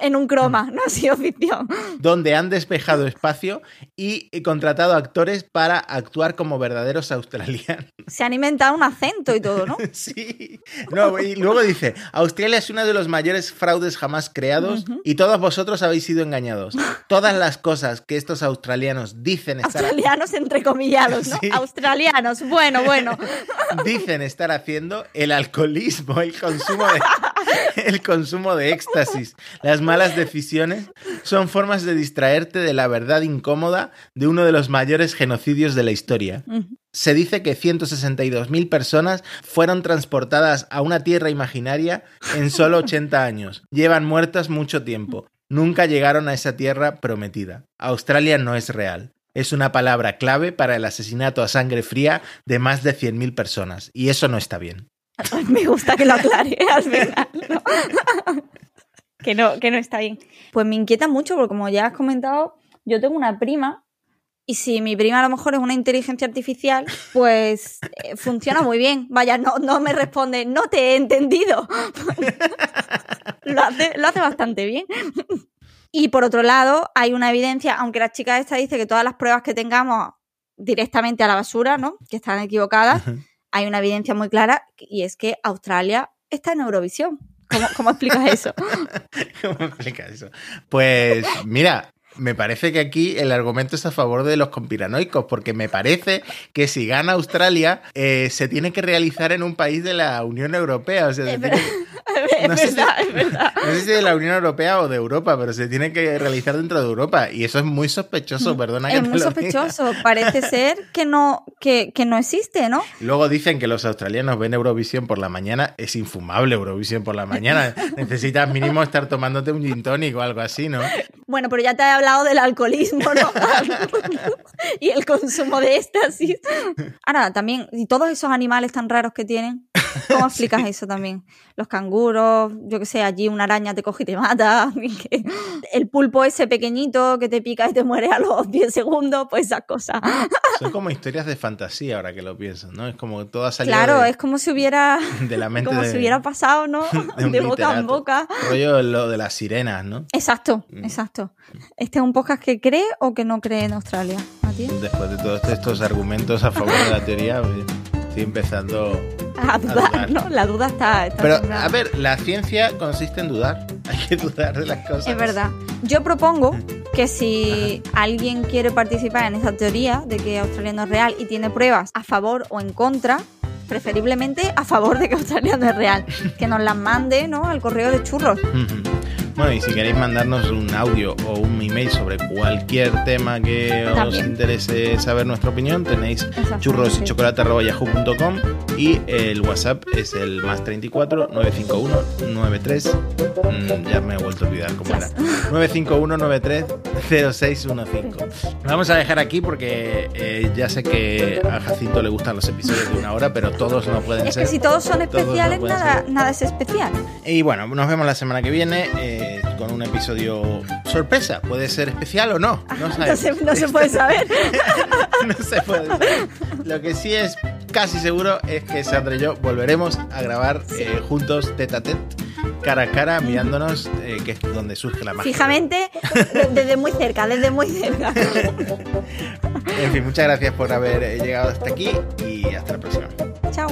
en un croma, no ha sido ficción. donde han despejado espacio y contratado actores para actuar como verdaderos australianos. Se han inventado un acento y todo, ¿no? Sí. No, y luego dice, Australia es uno de los mayores fraudes jamás creados y todos vosotros habéis sido engañados. Todas las cosas que estos australianos dicen estar, Australianos entrecomillados, ¿no? Sí. Australianos, bueno, bueno. dicen estar haciendo, el alcoholismo, el consumo de, el consumo de éxtasis, las malas decisiones, son formas de distraerte de la verdad incómoda de uno de los mayores genocidios de la historia. Se dice que 162.000 personas fueron transportadas a una tierra imaginaria en solo 80 años. Llevan muertas mucho tiempo. Nunca llegaron a esa tierra prometida. Australia no es real. Es una palabra clave para el asesinato a sangre fría de más de 100.000 personas. Y eso no está bien. Me gusta que lo aclare al final, ¿no? que no, que no está bien. Pues me inquieta mucho porque como ya has comentado, yo tengo una prima y si mi prima a lo mejor es una inteligencia artificial, pues eh, funciona muy bien. Vaya, no, no me responde, no te he entendido. lo, hace, lo hace bastante bien. Y por otro lado, hay una evidencia, aunque la chica esta dice que todas las pruebas que tengamos directamente a la basura, ¿no? Que están equivocadas, hay una evidencia muy clara y es que Australia está en Eurovisión. ¿Cómo, cómo explicas eso? ¿Cómo explicas eso? Pues mira, me parece que aquí el argumento es a favor de los conspiranoicos, porque me parece que si gana Australia, eh, se tiene que realizar en un país de la Unión Europea. O sea, se tiene- es no sé verdad, si- es verdad. no sé si de la Unión Europea o de Europa, pero se tiene que realizar dentro de Europa. Y eso es muy sospechoso, perdona que Es te muy diga. sospechoso. Parece ser que no, que, que no existe, ¿no? Luego dicen que los australianos ven Eurovisión por la mañana. Es infumable Eurovisión por la mañana. Necesitas mínimo estar tomándote un gin tonic o algo así, ¿no? Bueno, pero ya te he hablado del alcoholismo, ¿no? y el consumo de éxtasis. Ahora, también, y todos esos animales tan raros que tienen, ¿cómo explicas eso también? Los canguros, yo que sé, allí una araña te coge y te mata. El pulpo ese pequeñito que te pica y te muere a los 10 segundos, pues esas cosas. Son como historias de fantasía ahora que lo pienso, ¿no? Es como todo ha salido Claro, de, es como si hubiera, de la mente como de, si hubiera pasado, ¿no? de De boca en boca. rollo lo de las sirenas, ¿no? Exacto, Mm. exacto. ¿Este es un podcast que cree o que no cree en Australia? Matías? Después de todos estos argumentos a favor de la teoría, estoy empezando... A dudar, dudar. ¿no? La duda está. está Pero, sembrada. a ver, la ciencia consiste en dudar. Hay que dudar de las cosas. Es verdad. Yo propongo que si alguien quiere participar en esa teoría de que Australia no es real y tiene pruebas a favor o en contra, preferiblemente a favor de que Australia no es real, que nos las mande ¿no? al correo de churros. Bueno, y si queréis mandarnos un audio o un email sobre cualquier tema que os interese saber nuestra opinión, tenéis Exactamente. Y el WhatsApp es el más 34 951 93 mm, ya me he vuelto a olvidar cómo era 951 93 0615 vamos a dejar aquí porque eh, ya sé que a Jacinto le gustan los episodios de una hora pero todos no pueden Es ser que si todos son Todos no especiales, nada, ser. nada es especial. y bueno, nos vemos la semana que viene eh, con un episodio sorpresa. Puede ser especial o no. No, No sabemos. se, no se puede saber. no se puede saber. Lo que sí es casi seguro es que Sandra y yo volveremos a grabar eh, juntos, tete a tete, cara a cara, mirándonos, eh, que es donde surge la magia. Fijamente, de- desde muy cerca, desde muy cerca. En fin, muchas gracias por haber eh, llegado hasta aquí y hasta la próxima. Chao.